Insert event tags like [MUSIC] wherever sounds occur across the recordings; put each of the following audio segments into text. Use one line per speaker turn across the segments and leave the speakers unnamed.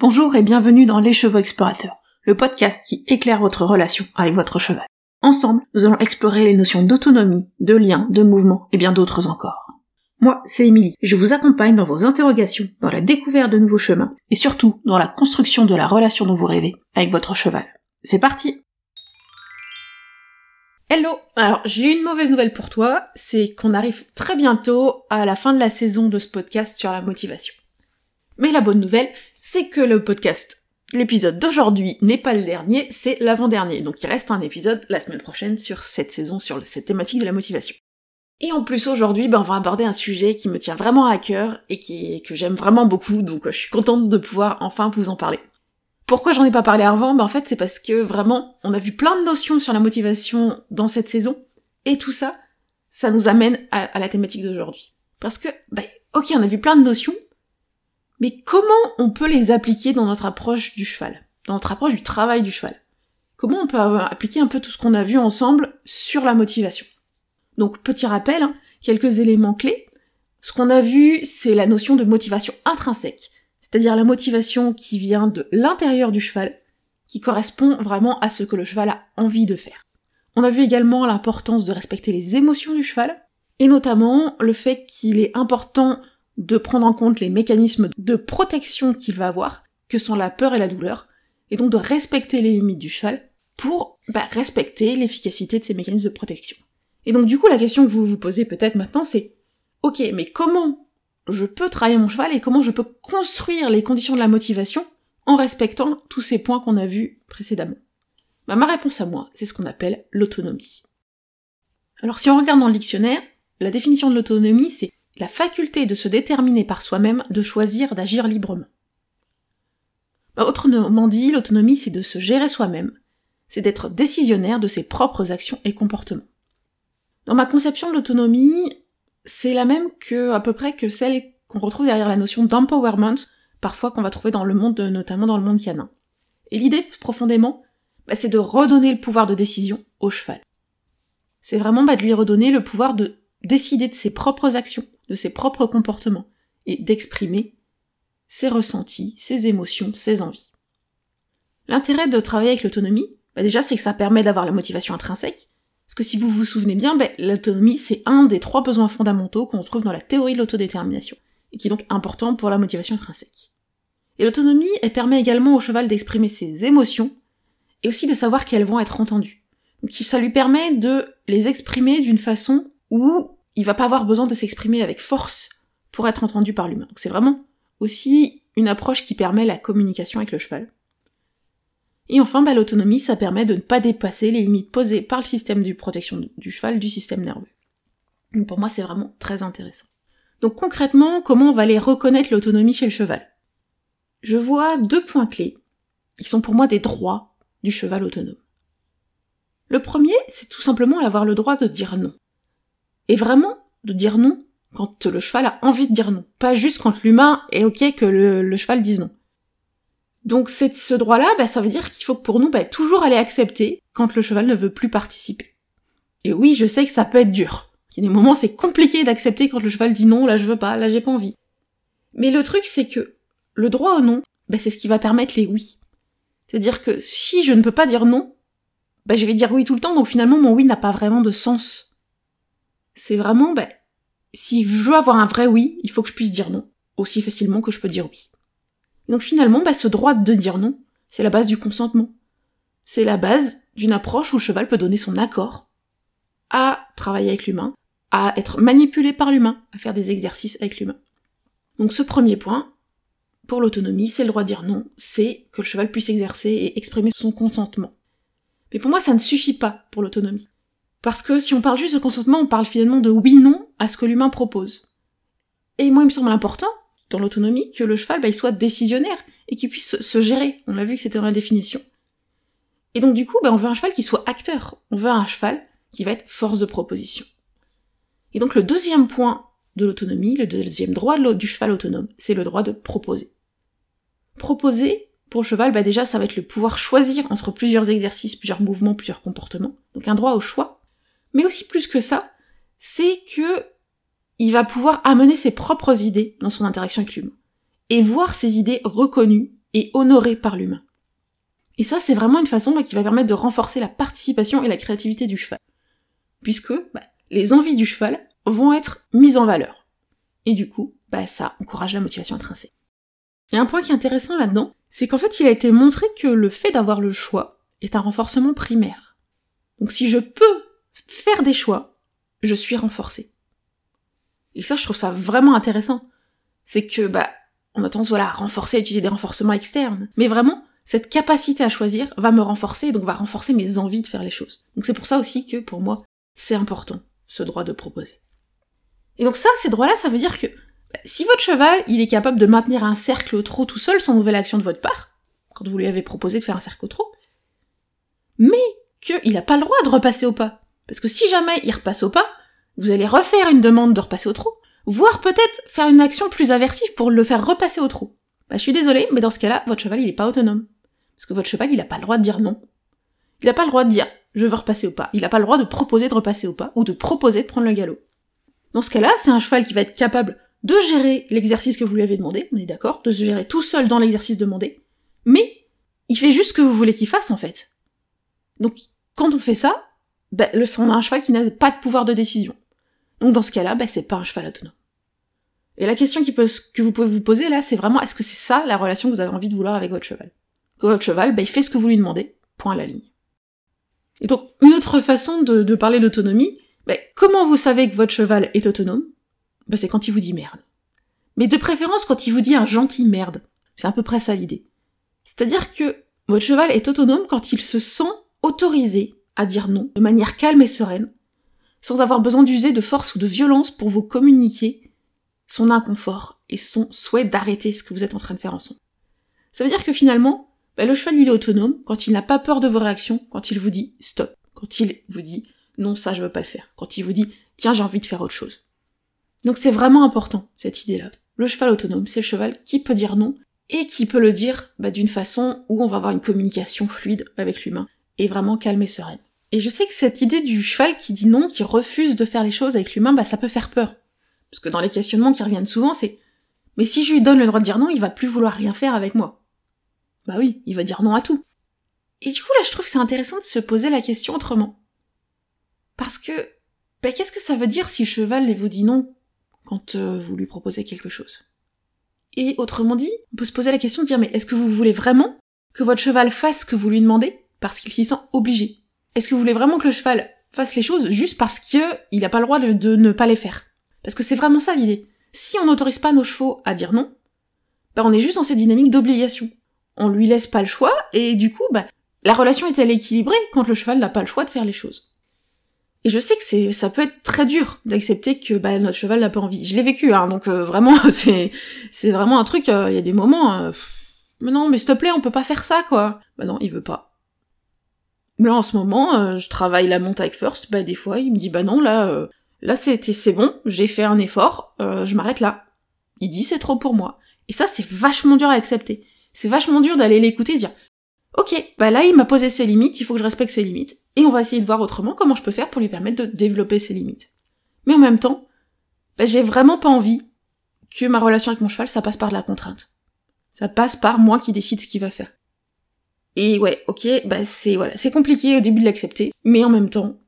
Bonjour et bienvenue dans Les Chevaux Explorateurs, le podcast qui éclaire votre relation avec votre cheval. Ensemble, nous allons explorer les notions d'autonomie, de lien, de mouvement et bien d'autres encore. Moi, c'est Émilie, je vous accompagne dans vos interrogations, dans la découverte de nouveaux chemins, et surtout dans la construction de la relation dont vous rêvez avec votre cheval. C'est parti Hello Alors, j'ai une mauvaise nouvelle pour toi, c'est qu'on arrive très bientôt à la fin de la saison de ce podcast sur la motivation. Mais la bonne nouvelle, c'est que le podcast, l'épisode d'aujourd'hui n'est pas le dernier, c'est l'avant-dernier. Donc il reste un épisode la semaine prochaine sur cette saison, sur cette thématique de la motivation. Et en plus aujourd'hui, ben, on va aborder un sujet qui me tient vraiment à cœur et qui, que j'aime vraiment beaucoup, donc je suis contente de pouvoir enfin vous en parler. Pourquoi j'en ai pas parlé avant? Ben en fait c'est parce que vraiment, on a vu plein de notions sur la motivation dans cette saison, et tout ça, ça nous amène à, à la thématique d'aujourd'hui. Parce que, ben, ok, on a vu plein de notions, mais comment on peut les appliquer dans notre approche du cheval, dans notre approche du travail du cheval Comment on peut appliquer un peu tout ce qu'on a vu ensemble sur la motivation? Donc petit rappel, hein, quelques éléments clés. Ce qu'on a vu, c'est la notion de motivation intrinsèque, c'est-à-dire la motivation qui vient de l'intérieur du cheval, qui correspond vraiment à ce que le cheval a envie de faire. On a vu également l'importance de respecter les émotions du cheval, et notamment le fait qu'il est important de prendre en compte les mécanismes de protection qu'il va avoir, que sont la peur et la douleur, et donc de respecter les limites du cheval pour bah, respecter l'efficacité de ces mécanismes de protection. Et donc du coup la question que vous vous posez peut-être maintenant c'est ok mais comment je peux travailler mon cheval et comment je peux construire les conditions de la motivation en respectant tous ces points qu'on a vus précédemment? Bah, Ma réponse à moi c'est ce qu'on appelle l'autonomie. Alors si on regarde dans le dictionnaire, la définition de l'autonomie c'est la faculté de se déterminer par soi-même, de choisir d'agir librement. Bah, autrement dit, l'autonomie, c'est de se gérer soi-même, c'est d'être décisionnaire de ses propres actions et comportements. Dans ma conception de l'autonomie, c'est la même que, à peu près, que celle qu'on retrouve derrière la notion d'empowerment, parfois qu'on va trouver dans le monde, notamment dans le monde canin. Et l'idée, profondément, bah, c'est de redonner le pouvoir de décision au cheval. C'est vraiment bah, de lui redonner le pouvoir de décider de ses propres actions, de ses propres comportements, et d'exprimer ses ressentis, ses émotions, ses envies. L'intérêt de travailler avec l'autonomie, bah déjà c'est que ça permet d'avoir la motivation intrinsèque, parce que si vous vous souvenez bien, bah, l'autonomie c'est un des trois besoins fondamentaux qu'on trouve dans la théorie de l'autodétermination, et qui est donc important pour la motivation intrinsèque. Et l'autonomie, elle permet également au cheval d'exprimer ses émotions, et aussi de savoir qu'elles vont être entendues. Donc ça lui permet de les exprimer d'une façon où il va pas avoir besoin de s'exprimer avec force pour être entendu par l'humain. Donc c'est vraiment aussi une approche qui permet la communication avec le cheval. Et enfin, bah, l'autonomie, ça permet de ne pas dépasser les limites posées par le système de protection du cheval, du système nerveux. Donc pour moi, c'est vraiment très intéressant. Donc concrètement, comment on va aller reconnaître l'autonomie chez le cheval? Je vois deux points clés, qui sont pour moi des droits du cheval autonome. Le premier, c'est tout simplement avoir le droit de dire non. Et vraiment, de dire non quand le cheval a envie de dire non. Pas juste quand l'humain est ok que le, cheval dise non. Donc c'est ce droit-là, bah, ça veut dire qu'il faut pour nous bah, toujours aller accepter quand le cheval ne veut plus participer. Et oui, je sais que ça peut être dur. Il y a des moments c'est compliqué d'accepter quand le cheval dit non, là je veux pas, là j'ai pas envie. Mais le truc c'est que le droit au non, bah, c'est ce qui va permettre les oui. C'est-à-dire que si je ne peux pas dire non, bah, je vais dire oui tout le temps, donc finalement mon oui n'a pas vraiment de sens c'est vraiment, ben, si je veux avoir un vrai oui, il faut que je puisse dire non, aussi facilement que je peux dire oui. Donc finalement, ben, ce droit de dire non, c'est la base du consentement. C'est la base d'une approche où le cheval peut donner son accord à travailler avec l'humain, à être manipulé par l'humain, à faire des exercices avec l'humain. Donc ce premier point, pour l'autonomie, c'est le droit de dire non, c'est que le cheval puisse exercer et exprimer son consentement. Mais pour moi, ça ne suffit pas pour l'autonomie. Parce que si on parle juste de consentement, on parle finalement de oui-non à ce que l'humain propose. Et moi, il me semble important, dans l'autonomie, que le cheval, bah, il soit décisionnaire et qu'il puisse se gérer. On l'a vu que c'était dans la définition. Et donc, du coup, bah, on veut un cheval qui soit acteur. On veut un cheval qui va être force de proposition. Et donc, le deuxième point de l'autonomie, le deuxième droit du cheval autonome, c'est le droit de proposer. Proposer, pour le cheval, bah déjà, ça va être le pouvoir choisir entre plusieurs exercices, plusieurs mouvements, plusieurs comportements. Donc un droit au choix. Mais aussi plus que ça, c'est que il va pouvoir amener ses propres idées dans son interaction avec l'humain. Et voir ses idées reconnues et honoré par l'humain. Et ça, c'est vraiment une façon qui va permettre de renforcer la participation et la créativité du cheval. Puisque bah, les envies du cheval vont être mises en valeur. Et du coup, bah, ça encourage la motivation intrinsèque. Et un point qui est intéressant là-dedans, c'est qu'en fait, il a été montré que le fait d'avoir le choix est un renforcement primaire. Donc si je peux faire des choix, je suis renforcé. Et ça, je trouve ça vraiment intéressant. C'est que, bah, on a tendance, voilà, à renforcer, à utiliser des renforcements externes. Mais vraiment, cette capacité à choisir va me renforcer, et donc va renforcer mes envies de faire les choses. Donc c'est pour ça aussi que, pour moi, c'est important, ce droit de proposer. Et donc ça, ces droits-là, ça veut dire que, bah, si votre cheval, il est capable de maintenir un cercle au trot tout seul sans nouvelle action de votre part, quand vous lui avez proposé de faire un cercle au trot, mais qu'il n'a pas le droit de repasser au pas. Parce que si jamais il repasse au pas, vous allez refaire une demande de repasser au trot, voire peut-être faire une action plus aversive pour le faire repasser au trot. Bah, je suis désolée, mais dans ce cas-là, votre cheval, il est pas autonome. Parce que votre cheval, il a pas le droit de dire non. Il a pas le droit de dire, je veux repasser au pas. Il a pas le droit de proposer de repasser au pas, ou de proposer de prendre le galop. Dans ce cas-là, c'est un cheval qui va être capable de gérer l'exercice que vous lui avez demandé, on est d'accord, de se gérer tout seul dans l'exercice demandé, mais il fait juste ce que vous voulez qu'il fasse, en fait. Donc, quand on fait ça, bah, le, on a un cheval qui n'a pas de pouvoir de décision. Donc dans ce cas-là, bah, c'est pas un cheval autonome. Et la question que vous pouvez vous poser là, c'est vraiment est-ce que c'est ça la relation que vous avez envie de vouloir avec votre cheval? Que votre cheval, bah, il fait ce que vous lui demandez, point à la ligne. Et donc, une autre façon de, de parler d'autonomie, bah, comment vous savez que votre cheval est autonome? Bah, C'est quand il vous dit merde. Mais de préférence quand il vous dit un gentil merde. C'est à peu près ça l'idée. C'est-à-dire que votre cheval est autonome quand il se sent autorisé à dire non de manière calme et sereine, sans avoir besoin d'user de force ou de violence pour vous communiquer son inconfort et son souhait d'arrêter ce que vous êtes en train de faire ensemble. Ça veut dire que finalement, bah, le cheval il est autonome quand il n'a pas peur de vos réactions, quand il vous dit stop, quand il vous dit non ça je veux pas le faire, quand il vous dit tiens j'ai envie de faire autre chose. Donc c'est vraiment important cette idée-là. Le cheval autonome, c'est le cheval qui peut dire non et qui peut le dire bah, d'une façon où on va avoir une communication fluide avec l'humain et vraiment calme et sereine. Et je sais que cette idée du cheval qui dit non, qui refuse de faire les choses avec l'humain, bah ça peut faire peur. Parce que dans les questionnements qui reviennent souvent, c'est mais si je lui donne le droit de dire non, il va plus vouloir rien faire avec moi. Bah oui, il va dire non à tout. Et du coup là, je trouve que c'est intéressant de se poser la question autrement. Parce que, bah qu'est-ce que ça veut dire si le cheval vous dit non quand euh, vous lui proposez quelque chose? Et autrement dit, on peut se poser la question de dire mais est-ce que vous voulez vraiment que votre cheval fasse ce que vous lui demandez? Parce qu'il s'y sent obligé est-ce que vous voulez vraiment que le cheval fasse les choses juste parce qu'il n'a pas le droit de, ne pas les faire? Parce que c'est vraiment ça l'idée. Si on n'autorise pas nos chevaux à dire non, bah on est juste dans cette dynamique d'obligation. On lui laisse pas le choix, et du coup, bah, la relation est-elle équilibrée quand le cheval n'a pas le choix de faire les choses? Et je sais que c'est, ça peut être très dur d'accepter que bah, notre cheval n'a pas envie. Je l'ai vécu, hein, donc euh, vraiment, [LAUGHS] c'est, c'est vraiment un truc. Euh, il y a des moments, euh, mais non, mais s'il te plaît, on peut pas faire ça, quoi. Bah non, il veut pas. Là, en ce moment, euh, je travaille la monte avec First, bah des fois, il me dit, bah non, là, euh, là c'est bon, j'ai fait un effort, euh, je m'arrête là. Il dit, c'est trop pour moi. Et ça, c'est vachement dur à accepter. C'est vachement dur d'aller l'écouter et dire, ok, bah là, il m'a posé ses limites, il faut que je respecte ses limites, et on va essayer de voir autrement comment je peux faire pour lui permettre de développer ses limites. Mais en même temps, bah, j'ai vraiment pas envie que ma relation avec mon cheval, ça passe par de la contrainte. Ça passe par moi qui décide ce qu'il va faire. Et ouais, ok, bah c'est voilà, c'est compliqué au début de l'accepter, mais en même temps,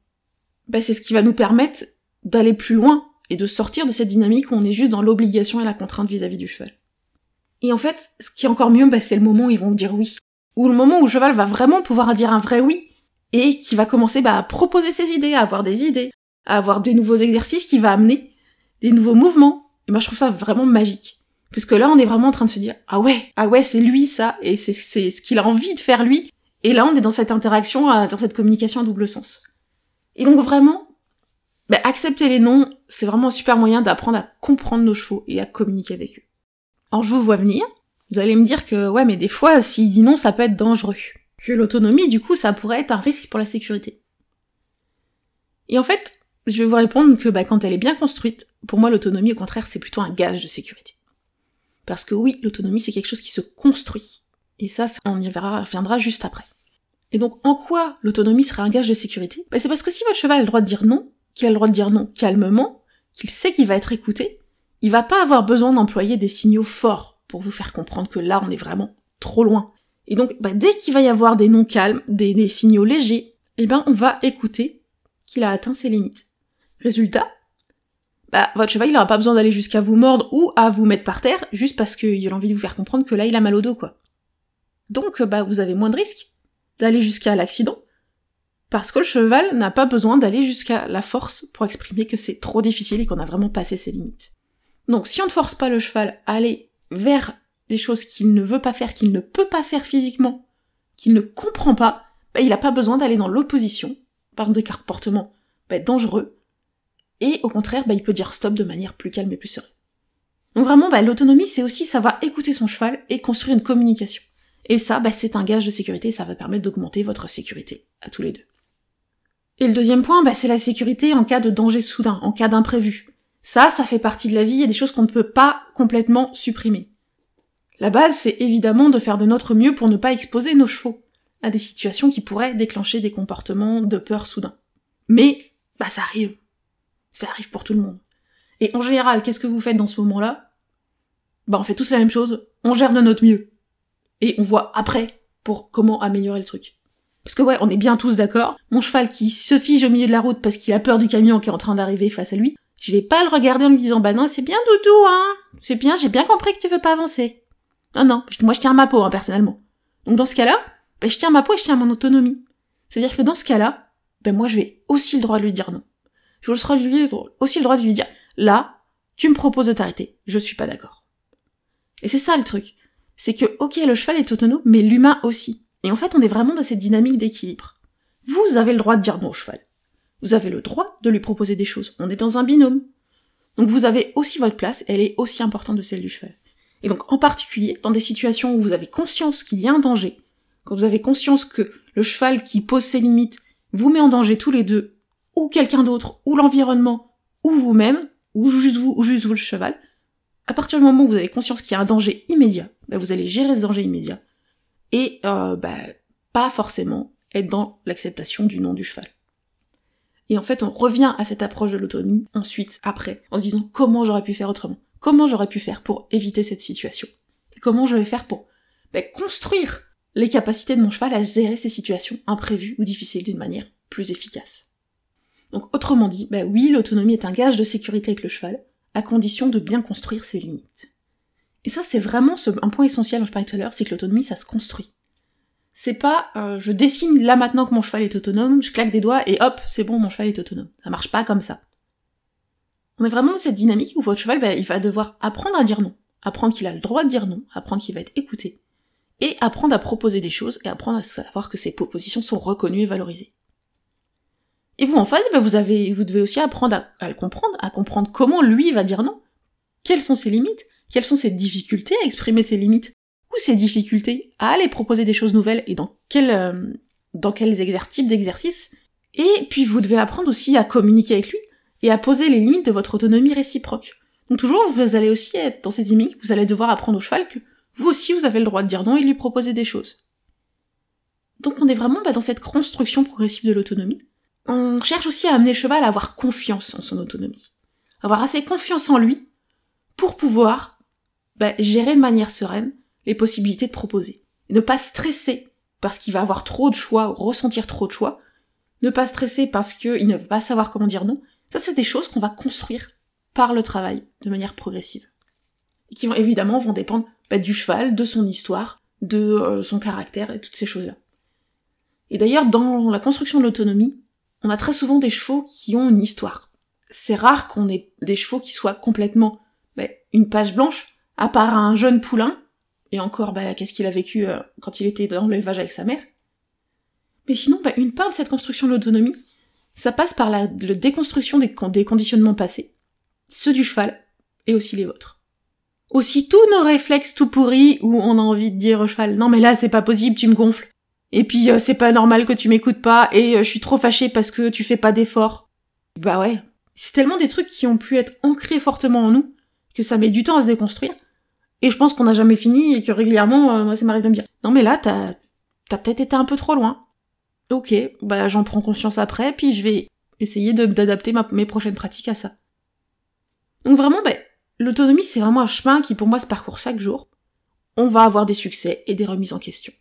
bah c'est ce qui va nous permettre d'aller plus loin et de sortir de cette dynamique où on est juste dans l'obligation et la contrainte vis-à-vis du cheval. Et en fait, ce qui est encore mieux, bah, c'est le moment où ils vont dire oui. Ou le moment où le cheval va vraiment pouvoir dire un vrai oui, et qui va commencer bah, à proposer ses idées, à avoir des idées, à avoir des nouveaux exercices qui va amener, des nouveaux mouvements. Et moi je trouve ça vraiment magique. Puisque là, on est vraiment en train de se dire, ah ouais, ah ouais, c'est lui ça, et c'est ce qu'il a envie de faire lui. Et là, on est dans cette interaction, dans cette communication à double sens. Et donc vraiment, bah, accepter les noms, c'est vraiment un super moyen d'apprendre à comprendre nos chevaux et à communiquer avec eux. Alors je vous vois venir, vous allez me dire que ouais, mais des fois, s'il dit non, ça peut être dangereux. Que l'autonomie, du coup, ça pourrait être un risque pour la sécurité. Et en fait, je vais vous répondre que bah, quand elle est bien construite, pour moi, l'autonomie, au contraire, c'est plutôt un gage de sécurité. Parce que oui, l'autonomie, c'est quelque chose qui se construit. Et ça, on y reviendra juste après. Et donc, en quoi l'autonomie serait un gage de sécurité? Bah, C'est parce que si votre cheval a le droit de dire non, qu'il a le droit de dire non calmement, qu'il sait qu'il va être écouté, il va pas avoir besoin d'employer des signaux forts pour vous faire comprendre que là, on est vraiment trop loin. Et donc, bah, dès qu'il va y avoir des noms calmes, des, des signaux légers, eh ben, on va écouter qu'il a atteint ses limites. Résultat, bah, votre cheval, il pas besoin d'aller jusqu'à vous mordre ou à vous mettre par terre, juste parce qu'il a envie de vous faire comprendre que là, il a mal au dos, quoi. Donc, bah, vous avez moins de risques d'aller jusqu'à l'accident, parce que le cheval n'a pas besoin d'aller jusqu'à la force pour exprimer que c'est trop difficile et qu'on a vraiment passé ses limites. Donc, si on ne force pas le cheval à aller vers des choses qu'il ne veut pas faire, qu'il ne peut pas faire physiquement, qu'il ne comprend pas, bah, il n'a pas besoin d'aller dans l'opposition, par des comportements bah, dangereux, et au contraire, bah, il peut dire stop de manière plus calme et plus sereine. Donc vraiment, bah, l'autonomie, c'est aussi savoir écouter son cheval et construire une communication. Et ça, bah, c'est un gage de sécurité, ça va permettre d'augmenter votre sécurité, à tous les deux. Et le deuxième point, bah, c'est la sécurité en cas de danger soudain, en cas d'imprévu. Ça, ça fait partie de la vie, il y a des choses qu'on ne peut pas complètement supprimer. La base, c'est évidemment de faire de notre mieux pour ne pas exposer nos chevaux à des situations qui pourraient déclencher des comportements de peur soudain. Mais, bah ça arrive. Ça arrive pour tout le monde. Et en général, qu'est-ce que vous faites dans ce moment-là? Bah on fait tous la même chose, on gère de notre mieux. Et on voit après pour comment améliorer le truc. Parce que ouais, on est bien tous d'accord, mon cheval qui se fige au milieu de la route parce qu'il a peur du camion qui est en train d'arriver face à lui, je vais pas le regarder en lui disant bah non c'est bien doudou hein, c'est bien, j'ai bien compris que tu veux pas avancer. Non non, moi je tiens ma peau hein, personnellement. Donc dans ce cas-là, ben, je tiens ma peau et je tiens mon autonomie. C'est-à-dire que dans ce cas-là, ben moi je vais aussi le droit de lui dire non. Je lui aussi le droit de lui dire là, tu me proposes de t'arrêter, je suis pas d'accord. Et c'est ça le truc. C'est que, ok, le cheval est autonome, mais l'humain aussi. Et en fait, on est vraiment dans cette dynamique d'équilibre. Vous avez le droit de dire non au cheval. Vous avez le droit de lui proposer des choses. On est dans un binôme. Donc vous avez aussi votre place, elle est aussi importante de celle du cheval. Et donc en particulier, dans des situations où vous avez conscience qu'il y a un danger, quand vous avez conscience que le cheval qui pose ses limites vous met en danger tous les deux, ou quelqu'un d'autre, ou l'environnement, ou vous-même, ou juste vous, ou juste vous le cheval, à partir du moment où vous avez conscience qu'il y a un danger immédiat, bah, vous allez gérer ce danger immédiat. Et euh, bah, pas forcément être dans l'acceptation du nom du cheval. Et en fait, on revient à cette approche de l'autonomie ensuite, après, en se disant comment j'aurais pu faire autrement Comment j'aurais pu faire pour éviter cette situation Et comment je vais faire pour bah, construire les capacités de mon cheval à gérer ces situations imprévues ou difficiles d'une manière plus efficace. Donc autrement dit, bah oui, l'autonomie est un gage de sécurité avec le cheval, à condition de bien construire ses limites. Et ça, c'est vraiment un point essentiel dont je parlais tout à l'heure, c'est que l'autonomie, ça se construit. C'est pas, euh, je dessine là maintenant que mon cheval est autonome, je claque des doigts et hop, c'est bon, mon cheval est autonome. Ça marche pas comme ça. On est vraiment dans cette dynamique où votre cheval, bah, il va devoir apprendre à dire non, apprendre qu'il a le droit de dire non, apprendre qu'il va être écouté, et apprendre à proposer des choses et apprendre à savoir que ces propositions sont reconnues et valorisées. Et vous, en face, bah, vous devez aussi apprendre à, le comprendre, à comprendre comment lui va dire non. Quelles sont ses limites? Quelles sont ses difficultés à exprimer ses limites? Ou ses difficultés? À aller proposer des choses nouvelles et dans quel, euh, dans quels types d'exercices? Et puis vous devez apprendre aussi à communiquer avec lui et à poser les limites de votre autonomie réciproque. Donc toujours, vous allez aussi être dans cette dynamique, vous allez devoir apprendre au cheval que vous aussi vous avez le droit de dire non et de lui proposer des choses. Donc on est vraiment bah, dans cette construction progressive de l'autonomie. On cherche aussi à amener le cheval à avoir confiance en son autonomie. Avoir assez confiance en lui pour pouvoir bah, gérer de manière sereine les possibilités de proposer. ne pas stresser parce qu'il va avoir trop de choix, ressentir trop de choix. Ne pas stresser parce qu'il ne va pas savoir comment dire non. Ça, c'est des choses qu'on va construire par le travail de manière progressive. Et qui évidemment vont dépendre bah, du cheval, de son histoire, de euh, son caractère et toutes ces choses-là. Et d'ailleurs, dans la construction de l'autonomie, on a très souvent des chevaux qui ont une histoire. C'est rare qu'on ait des chevaux qui soient complètement bah, une page blanche, à part un jeune poulain, et encore, bah, qu'est-ce qu'il a vécu euh, quand il était dans l'élevage avec sa mère? Mais sinon, bah, une part de cette construction de l'autonomie, ça passe par la, déconstruction des, des conditionnements passés, ceux du cheval, et aussi les vôtres aussi tous nos réflexes tout pourris où on a envie de dire au cheval non mais là c'est pas possible, tu me gonfles. Et puis euh, c'est pas normal que tu m'écoutes pas et euh, je suis trop fâchée parce que tu fais pas d'efforts. Bah ouais, c'est tellement des trucs qui ont pu être ancrés fortement en nous que ça met du temps à se déconstruire. Et je pense qu'on n'a jamais fini et que régulièrement, euh, moi ça m'arrive de me dire non mais là t'as t'as peut-être été un peu trop loin. Ok, bah j'en prends conscience après, puis je vais essayer d'adapter mes prochaines pratiques à ça. Donc vraiment, bah, L'autonomie, c'est vraiment un chemin qui pour moi se parcourt chaque jour. on va avoir des succès et des remises en question.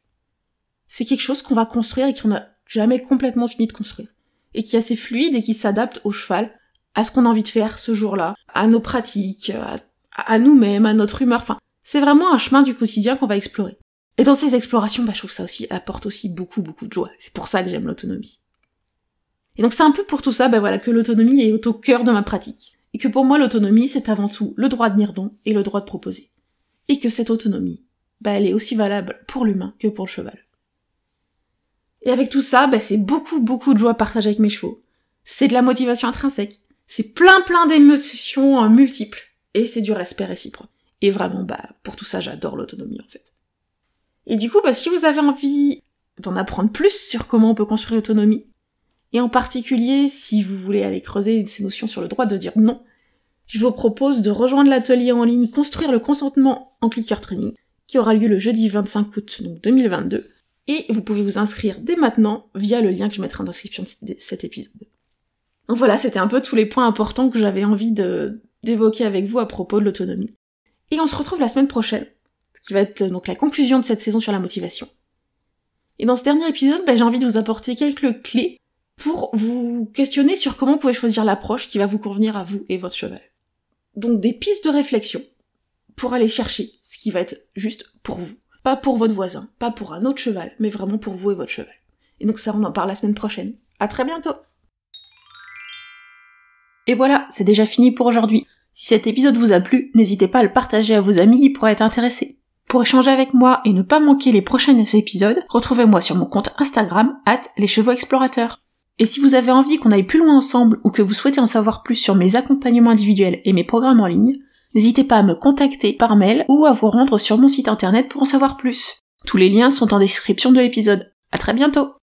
C'est quelque chose qu'on va construire et qu'on n'a jamais complètement fini de construire. Et qui est assez fluide et qui s'adapte au cheval, à ce qu'on a envie de faire ce jour-là, à nos pratiques, à, nous-mêmes, à notre humeur, enfin, c'est vraiment un chemin du quotidien qu'on va explorer. Et dans ces explorations, bah, je trouve ça aussi apporte aussi beaucoup, beaucoup de joie. C'est pour ça que j'aime l'autonomie. Et donc c'est un peu pour tout ça, bah voilà, que l'autonomie est au cœur de ma pratique. Et que pour moi, l'autonomie, c'est avant tout le droit de venir don et le droit de proposer. Et que cette autonomie, bah, elle est aussi valable pour l'humain que pour le cheval. Et avec tout ça, bah, c'est beaucoup, beaucoup de joie partagée avec mes chevaux. C'est de la motivation intrinsèque. C'est plein, plein d'émotions multiples. Et c'est du respect réciproque. Et vraiment, bah, pour tout ça, j'adore l'autonomie, en fait. Et du coup, bah, si vous avez envie d'en apprendre plus sur comment on peut construire l'autonomie, et en particulier si vous voulez aller creuser ces notions sur le droit de dire non, je vous propose de rejoindre l'atelier en ligne Construire le consentement en clicker training, qui aura lieu le jeudi 25 août donc 2022, et vous pouvez vous inscrire dès maintenant via le lien que je mettrai en description de cet épisode. Donc voilà, c'était un peu tous les points importants que j'avais envie d'évoquer avec vous à propos de l'autonomie. Et on se retrouve la semaine prochaine, ce qui va être donc la conclusion de cette saison sur la motivation. Et dans ce dernier épisode, bah, j'ai envie de vous apporter quelques clés pour vous questionner sur comment vous pouvez choisir l'approche qui va vous convenir à vous et votre cheval. Donc des pistes de réflexion pour aller chercher ce qui va être juste pour vous. Pas pour votre voisin, pas pour un autre cheval, mais vraiment pour vous et votre cheval. Et donc ça, on en parle la semaine prochaine. À très bientôt! Et voilà, c'est déjà fini pour aujourd'hui. Si cet épisode vous a plu, n'hésitez pas à le partager à vos amis qui pourraient être intéressés. Pour échanger avec moi et ne pas manquer les prochains épisodes, retrouvez-moi sur mon compte Instagram, at les chevaux explorateurs. Et si vous avez envie qu'on aille plus loin ensemble ou que vous souhaitez en savoir plus sur mes accompagnements individuels et mes programmes en ligne, n'hésitez pas à me contacter par mail ou à vous rendre sur mon site internet pour en savoir plus. Tous les liens sont en description de l'épisode. À très bientôt!